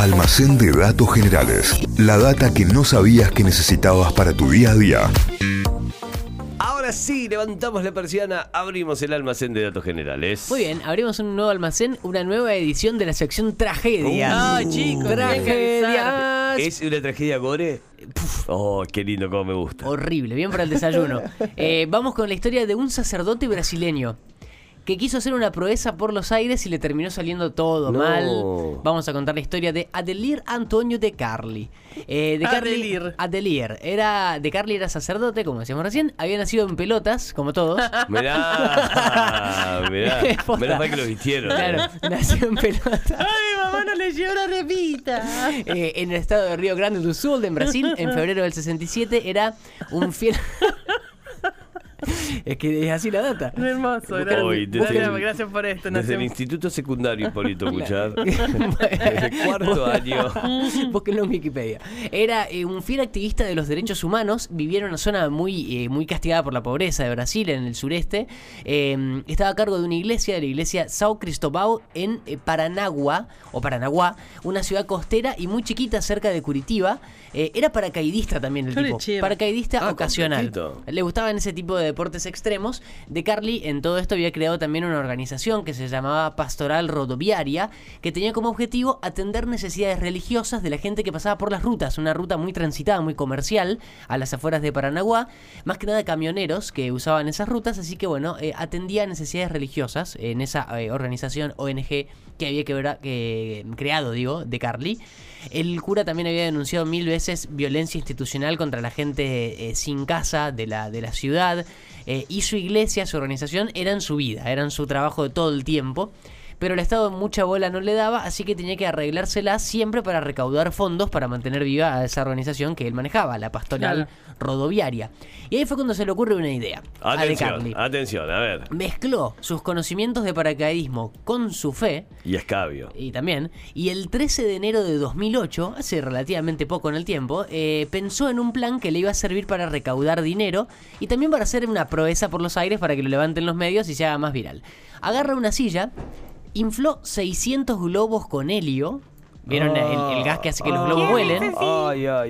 Almacén de datos generales. La data que no sabías que necesitabas para tu día a día. Ahora sí, levantamos la persiana, abrimos el almacén de datos generales. Muy bien, abrimos un nuevo almacén, una nueva edición de la sección tragedias. Ay, chicos, tragedias. ¿Es una tragedia gore? Oh, qué lindo, cómo me gusta. Horrible, bien para el desayuno. Eh, vamos con la historia de un sacerdote brasileño que quiso hacer una proeza por los aires y le terminó saliendo todo No. mal. Vamos a contar la historia de Adelir Antonio de Carli. Eh, de Carli- Adelir. Adelir. Era, de Carli era sacerdote, como decíamos recién. Había nacido en pelotas, como todos. Mirá, mirá. Menos mal que lo vistieron. Claro, eh. nació en pelotas. Ay, mamá no le llevó la repita. Eh, en el estado de Río Grande do Sul, en Brasil, en febrero del 67, era un fiel. Es que es así la data. Hermoso, gracias. desde Gracias, el- gracias por esto, Desde el instituto secundario, Hipólito Muchar. Desde el cuarto año. Búsquenlo en Wikipedia. Era eh, un fiel activista de los derechos humanos. Vivía en una zona muy, eh, muy castigada por la pobreza de Brasil, en el sureste. Eh, estaba a cargo de una iglesia, de la iglesia São Cristóbal, en eh, Paranagua, o Paranaguá, una ciudad costera y muy chiquita cerca de Curitiba. Eh, era paracaidista también el tipo. Paracaidista Ah, ocasional. completito. Le gustaban ese tipo de deportes extremos. De Carly, en todo esto, había creado también una organización que se llamaba Pastoral Rodoviaria, que tenía como objetivo atender necesidades religiosas de la gente que pasaba por las rutas, una ruta muy transitada, muy comercial, a las afueras de Paranaguá, más que nada camioneros que usaban esas rutas, así que bueno, eh, atendía necesidades religiosas en esa eh, organización ONG que había que, creado, digo, de Carly. El cura también había denunciado mil veces violencia institucional contra la gente eh, sin casa de la, de la ciudad. Eh, y su iglesia, su organización, eran su vida, eran su trabajo de todo el tiempo. Pero el Estado mucha bola no le daba, así que tenía que arreglársela siempre para recaudar fondos para mantener viva a esa organización que él manejaba, la pastoral rodoviaria. Y ahí fue cuando se le ocurre una idea a De Atención, atención, a ver. Mezcló sus conocimientos de paracaidismo con su fe, Y escabio. y también, y el 13 de enero de 2008, hace relativamente poco en el tiempo, eh, pensó en un plan que le iba a servir para recaudar dinero y también para hacer una proeza por los aires para que lo levanten los medios y se haga más viral. Agarra una silla, infló 600 globos con helio. ¿Vieron el, el gas que hace que los globos ¿Qué vuelen?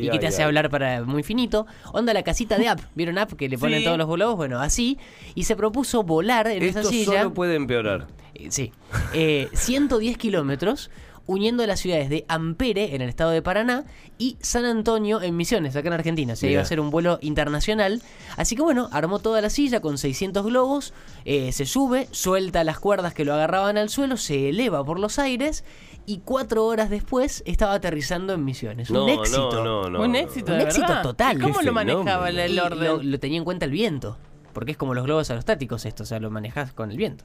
Y que te hace hablar para muy finito. Onda la casita de app. ¿Vieron app que le ponen Sí. todos los globos? Bueno, así. Y se propuso volar en esa Esto silla. solo puede empeorar. Eh, Sí. Eh, 110 kilómetros uniendo las ciudades de Ampere, en el estado de Paraná, y San Antonio, en Misiones, acá en Argentina. Se Mirá. iba a hacer un vuelo internacional. Así que bueno, armó toda la silla con 600 globos, eh, se sube, suelta las cuerdas que lo agarraban al suelo, se eleva por los aires y cuatro horas después estaba aterrizando en Misiones. No, un éxito. no, no, no. Un éxito, Un de éxito verdad. total. ¿Y ¿Cómo lo manejaba el, orden? Lo, lo tenía en cuenta el viento. Porque es como los globos aerostáticos esto, o sea, lo manejas con el viento.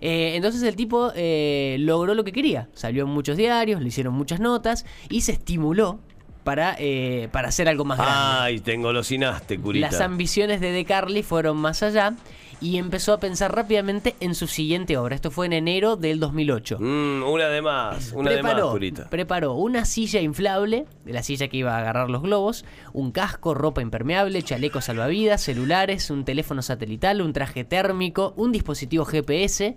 Eh, entonces el tipo eh, logró lo que quería. Salió en muchos diarios, le hicieron muchas notas y se estimuló para, eh, para hacer algo más grande. Ay, te engolosinaste, curita. Las ambiciones de De Carli fueron más allá y empezó a pensar rápidamente en su siguiente obra. Esto fue en enero del 2008 Mm, una de más, una de más, preparó, preparó una silla inflable, de la silla que iba a agarrar los globos, un casco, ropa impermeable, chaleco salvavidas, celulares, un teléfono satelital, un traje térmico, un dispositivo GPS,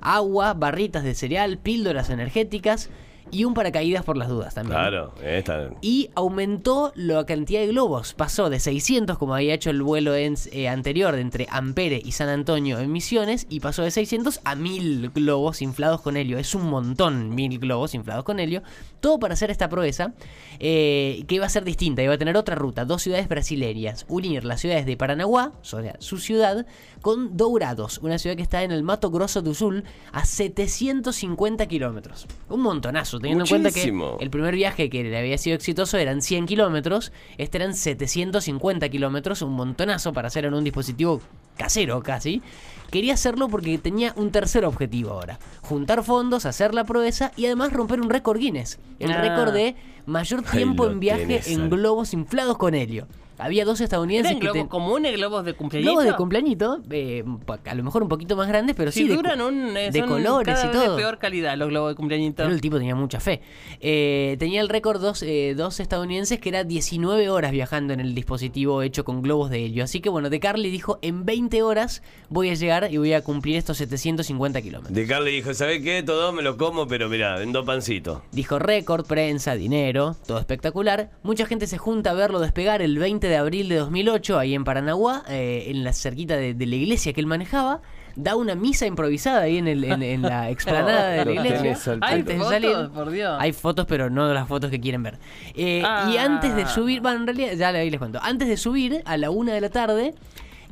agua, barritas de cereal, píldoras energéticas y un paracaídas por las dudas también. Claro, esta. Y aumentó la cantidad de globos. Pasó de 600, como había hecho el vuelo en- eh, anterior de entre Ampere y San Antonio en Misiones, y pasó de 600 a 1000 globos inflados con helio. Es un montón, 1000 globos inflados con helio. Todo para hacer esta proeza, eh, que iba a ser distinta. Iba a tener otra ruta, dos ciudades brasileñas. Unir las ciudades de Paranaguá, o sea, su ciudad, con Dourados, una ciudad que está en el Mato Grosso do Sul, a 750 kilómetros. Un montonazo, teniendo en cuenta que el primer viaje que le había sido exitoso eran 100 kilómetros, este eran 750 kilómetros, un montonazo para hacer en un dispositivo casero casi. Quería hacerlo porque tenía un tercer objetivo ahora, juntar fondos, hacer la proeza y además romper un récord Guinness, el Ah. récord de mayor tiempo en viaje en globos inflados con helio. Había dos estadounidenses ¿Eran que globos ten- comunes, globos de cumpleaños? globos de cumpleañito, eh, a lo mejor un poquito más grandes, pero sí de, duran un, eh, de son colores cada y vez todo. de peor calidad los globos de cumpleaños. Pero el tipo tenía mucha fe. Eh, tenía el récord dos, eh, dos estadounidenses que era 19 horas viajando en el dispositivo hecho con globos de helio. Así que bueno, De Carly dijo, en 20 horas voy a llegar y voy a cumplir estos 750 kilómetros. De Carly dijo, ¿sabes qué? Todo me lo como, pero mira, en dos pancitos. Dijo récord, prensa, dinero, todo espectacular. Mucha gente se junta a verlo despegar el 20 de abril de 2008 ahí en Paranaguá, eh, en la cerquita de, de la iglesia que él manejaba. Da una misa improvisada ahí en, el- en- en la explanada de la iglesia. ¿Hay antes de fotos? salir. Por Dios. Hay fotos, pero no las fotos que quieren ver. Eh, Y Ah. antes de subir, bueno, en realidad, ya ahí les cuento. Antes de subir, a la una de la tarde,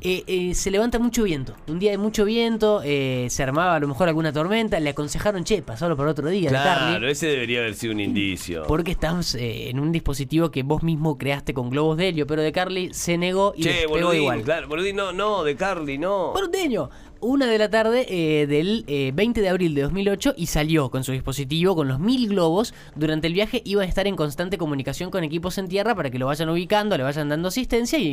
eh, eh, se levanta mucho viento. Un día de mucho viento, eh, se armaba a lo mejor alguna tormenta. Le aconsejaron, che, pasalo por otro día, de Claro, ese debería haber sido un indicio. Porque estamos eh, en un dispositivo que vos mismo creaste con globos de helio, pero de Carly se negó y Che, boludín, igual. claro, boludín, no, no, de Carly, no. Porteño. Una de la tarde eh, del eh, 20 de abril de 2008 y salió con su dispositivo, con los mil globos. Durante el viaje iba a estar en constante comunicación con equipos en tierra para que lo vayan ubicando, le vayan dando asistencia y,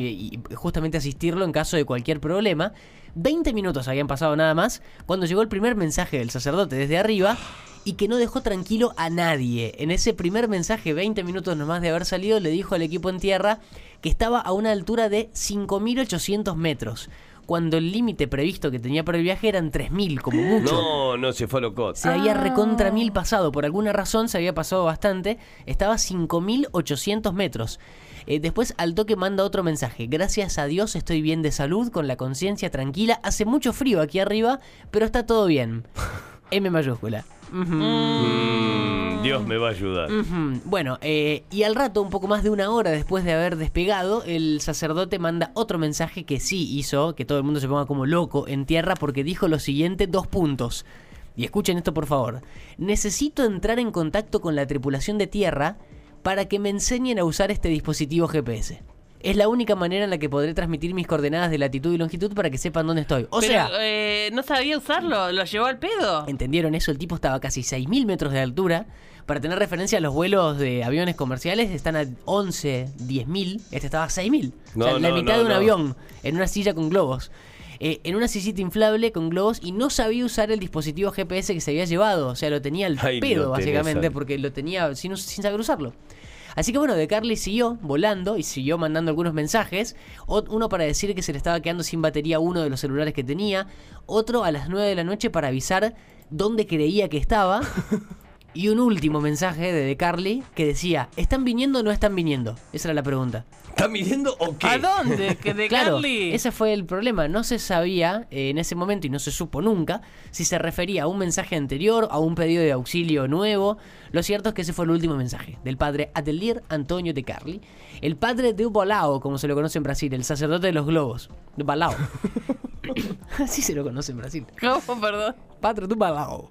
y justamente asistirlo en caso de cualquier problema. 20 minutos habían pasado nada más cuando llegó el primer mensaje del sacerdote desde arriba y que no dejó tranquilo a nadie. En ese primer mensaje, 20 minutos nomás de haber salido, le dijo al equipo en tierra que estaba a una altura de 5.800 metros, cuando el límite previsto que tenía para el viaje eran 3.000 como mucho. No, no, se fue a locot. Se había recontra mil pasado, por alguna razón se había pasado bastante, estaba a 5.800 metros. Eh, después al toque manda otro mensaje, gracias a Dios estoy bien de salud, con la conciencia tranquila, hace mucho frío aquí arriba, pero está todo bien. M mayúscula. Mm, Dios me va a ayudar. Bueno, eh, y al rato, un poco más de una hora después de haber despegado, el sacerdote manda otro mensaje que sí hizo que todo el mundo se ponga como loco en tierra porque dijo lo siguiente, dos puntos. Y escuchen esto por favor. Necesito entrar en contacto con la tripulación de tierra para que me enseñen a usar este dispositivo GPS. Es la única manera en la que podré transmitir mis coordenadas de latitud y longitud para que sepan dónde estoy. O Pero, sea, eh, no sabía usarlo, lo llevó al pedo. ¿Entendieron eso? El tipo estaba a casi 6.000 metros de altura. Para tener referencia, los vuelos de aviones comerciales están a 11, 10.000. Este estaba a 6.000. o sea, No, la mitad no, de un avión en una silla con globos. Eh, en una sillita inflable con globos y no sabía usar el dispositivo GPS que se había llevado. O sea, lo tenía al Ay, pedo, básicamente, porque lo tenía sin, sin saber usarlo. Así que bueno, De Carly siguió volando y siguió mandando algunos mensajes. Uno para decir que se le estaba quedando sin batería uno de los celulares que tenía. Otro a las 9 de la noche para avisar dónde creía que estaba. Y un último mensaje de De Carly que decía, ¿están viniendo o no están viniendo? Esa era la pregunta. ¿Están midiendo o qué? ¿A dónde? ¿Que de Claro, Carly? ese fue el problema. No se sabía eh, en ese momento y no se supo nunca si se refería a un mensaje anterior, a un pedido de auxilio nuevo. Lo cierto es que ese fue el último mensaje del padre Atelier Antonio de Carli, el padre de Balao, como se lo conoce en Brasil, el sacerdote de los globos. Balao. Así se lo conoce en Brasil. ¿Cómo, perdón? Padre de Balao.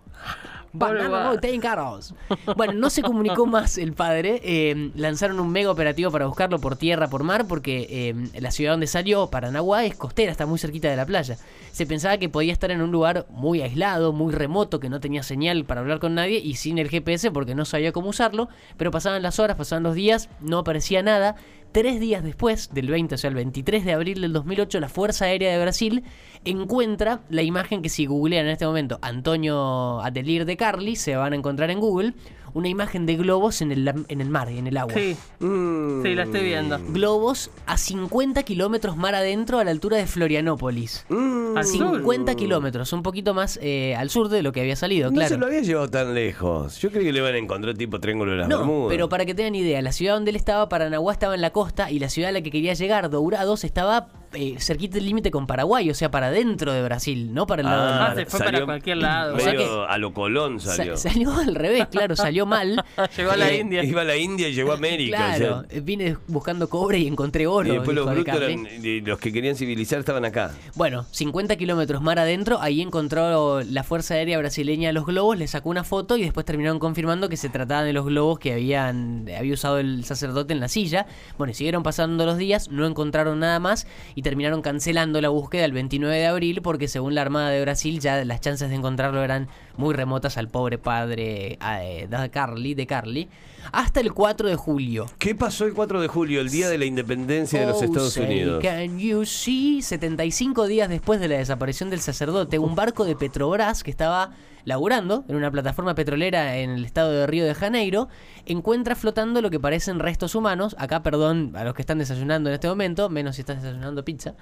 Banana caros. Bueno, no se comunicó más el padre. eh, lanzaron un mega operativo para buscarlo por tierra, por mar, porque eh, la ciudad donde salió, Paranaguá, es costera, está muy cerquita de la playa. Se pensaba que podía estar en un lugar muy aislado, muy remoto, que no tenía señal para hablar con nadie y sin el GPS porque no sabía cómo usarlo. Pero pasaban las horas, pasaban los días, no aparecía nada. Tres días después, del 20, o sea, el 23 de abril del 2008, la Fuerza Aérea de Brasil encuentra la imagen que si googlean en este momento Antonio Atelier de Carli, se van a encontrar en Google, una imagen de globos en el, en el mar, en el agua. Sí, Mm. sí, la estoy viendo. Globos a 50 kilómetros mar adentro a la altura de Florianópolis. Mm. Al sur. 50 kilómetros, un poquito más eh, al sur de lo que había salido, No claro. se lo había llevado tan lejos. Yo creí que le iban a encontrar tipo Triángulo de las No, Bermudas. pero para que tengan idea, la ciudad donde él estaba, Paranaguá, estaba en la costa y la ciudad a la que quería llegar, Dourados, estaba eh, cerquita del límite con Paraguay, o sea, para dentro de Brasil, no para el lado del Ah, mar. se fue para cualquier lado. O sea Medio que- a lo Colón Sa- salió. salió al revés, claro, salió mal. Llegó a la Eh, India. Iba a la India y llegó a América. Claro, o sea, eh, vine buscando cobre y encontré oro. y después los brutos eran, y los que querían civilizar estaban acá. Bueno, 50 kilómetros mar adentro, ahí encontró la Fuerza Aérea Brasileña los globos, le sacó una foto y después terminaron confirmando que se trataban de los globos que habían había usado el sacerdote en la silla. Bueno, y siguieron pasando los días, no encontraron nada más y terminaron cancelando la búsqueda el 29 de abril porque según la Armada de Brasil ya las chances de encontrarlo eran muy remotas al pobre padre eh, de Carly, de Carly, hasta el 4 de julio. ¿Qué pasó el 4 de julio, el día de la independencia de los Oh, Estados say, Unidos? Can you see? 75 días después de la desaparición del sacerdote, un barco de Petrobras que estaba laburando en una plataforma petrolera en el estado de Río de Janeiro, encuentra flotando lo que parecen restos humanos. Acá, perdón a los que están desayunando en este momento, menos si estás desayunando pizza.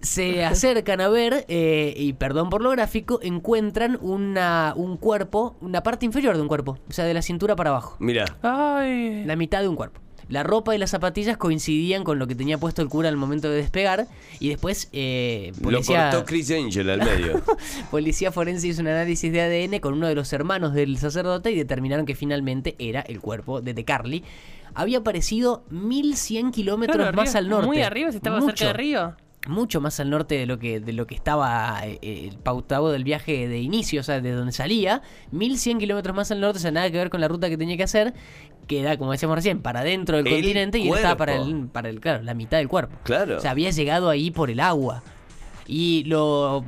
Se acercan a ver, eh, y perdón por lo gráfico, encuentran una, un cuerpo, una parte inferior de un cuerpo, o sea, de la cintura para abajo. Mira, Ay. La mitad de un cuerpo. La ropa y las zapatillas coincidían con lo que tenía puesto el cura al momento de despegar. Y después, eh, lo policía, cortó Chris Angel al medio. policía forense hizo un análisis de ADN con uno de los hermanos del sacerdote y determinaron que finalmente era el cuerpo de De Carly. Había aparecido 1100 kilómetros Claro, más arriba, al norte. Muy arriba, si estaba Mucho cerca de Río. Mucho más al norte de lo que de lo que estaba eh, eh, el pautado del viaje de inicio, o sea, de donde salía, 1100 kilómetros más al norte, o sea, nada que ver con la ruta que tenía que hacer, que era, como decíamos recién, para dentro del El continente y él estaba para el, para el, claro, la mitad del cuerpo. Claro. O sea, había llegado ahí por el agua. Y lo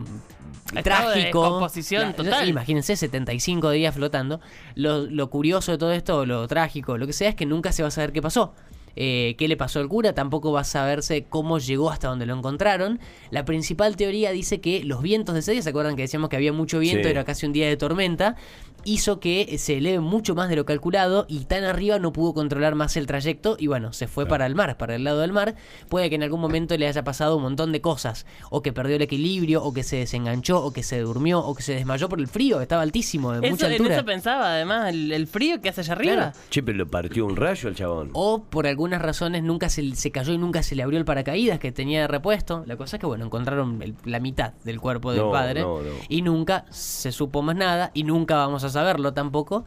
Estado de trágico. descomposición la- total. Imagínense, 75 días flotando. Lo, lo curioso de todo esto, lo trágico, lo que sea, es que nunca se va a saber qué pasó. Eh, qué le pasó al cura, tampoco va a saberse cómo llegó hasta donde lo encontraron. La principal teoría dice que los vientos de ese día, ¿se acuerdan que decíamos que había mucho viento, Sí. era casi un día de tormenta? Hizo que se eleve mucho más de lo calculado y tan arriba no pudo controlar más el trayecto y bueno, se fue para el mar, para el lado del mar. Puede que en algún momento le haya pasado un montón de cosas, o que perdió el equilibrio, o que se desenganchó, o que se durmió, o que se desmayó por el frío, estaba altísimo, de mucha Eso, en altura. eso pensaba, además, el, el frío que hace allá arriba. Claro. che, pero lo partió un rayo al chabón. O por algunas razones nunca se, se cayó y nunca se le abrió el paracaídas que tenía de repuesto. La cosa es que, bueno, encontraron el- la mitad del cuerpo del No, padre. no, no. Y nunca se supo más nada y nunca vamos a saberlo tampoco.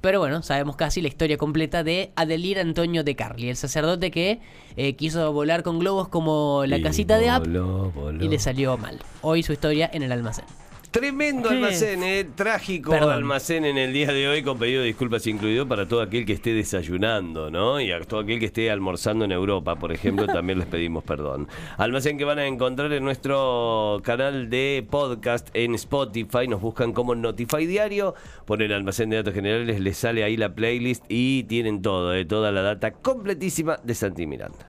Pero bueno, sabemos casi la historia completa de Adelir Antonio de Carli, el sacerdote que eh, quiso volar con globos como la Y casita de App voló. y le salió mal. Hoy su historia en el almacén. Tremendo Sí. almacén, eh. trágico Perdón. almacén en el día de hoy, con pedido de disculpas incluido para todo aquel que esté desayunando, ¿no? Y a todo aquel que esté almorzando en Europa, por ejemplo, también les pedimos perdón. Almacén que van a encontrar en nuestro canal de podcast en Spotify, nos buscan como Notify Diario, ponen almacén de datos generales, les sale ahí la playlist y tienen todo, eh, toda la data completísima de Santi Miranda.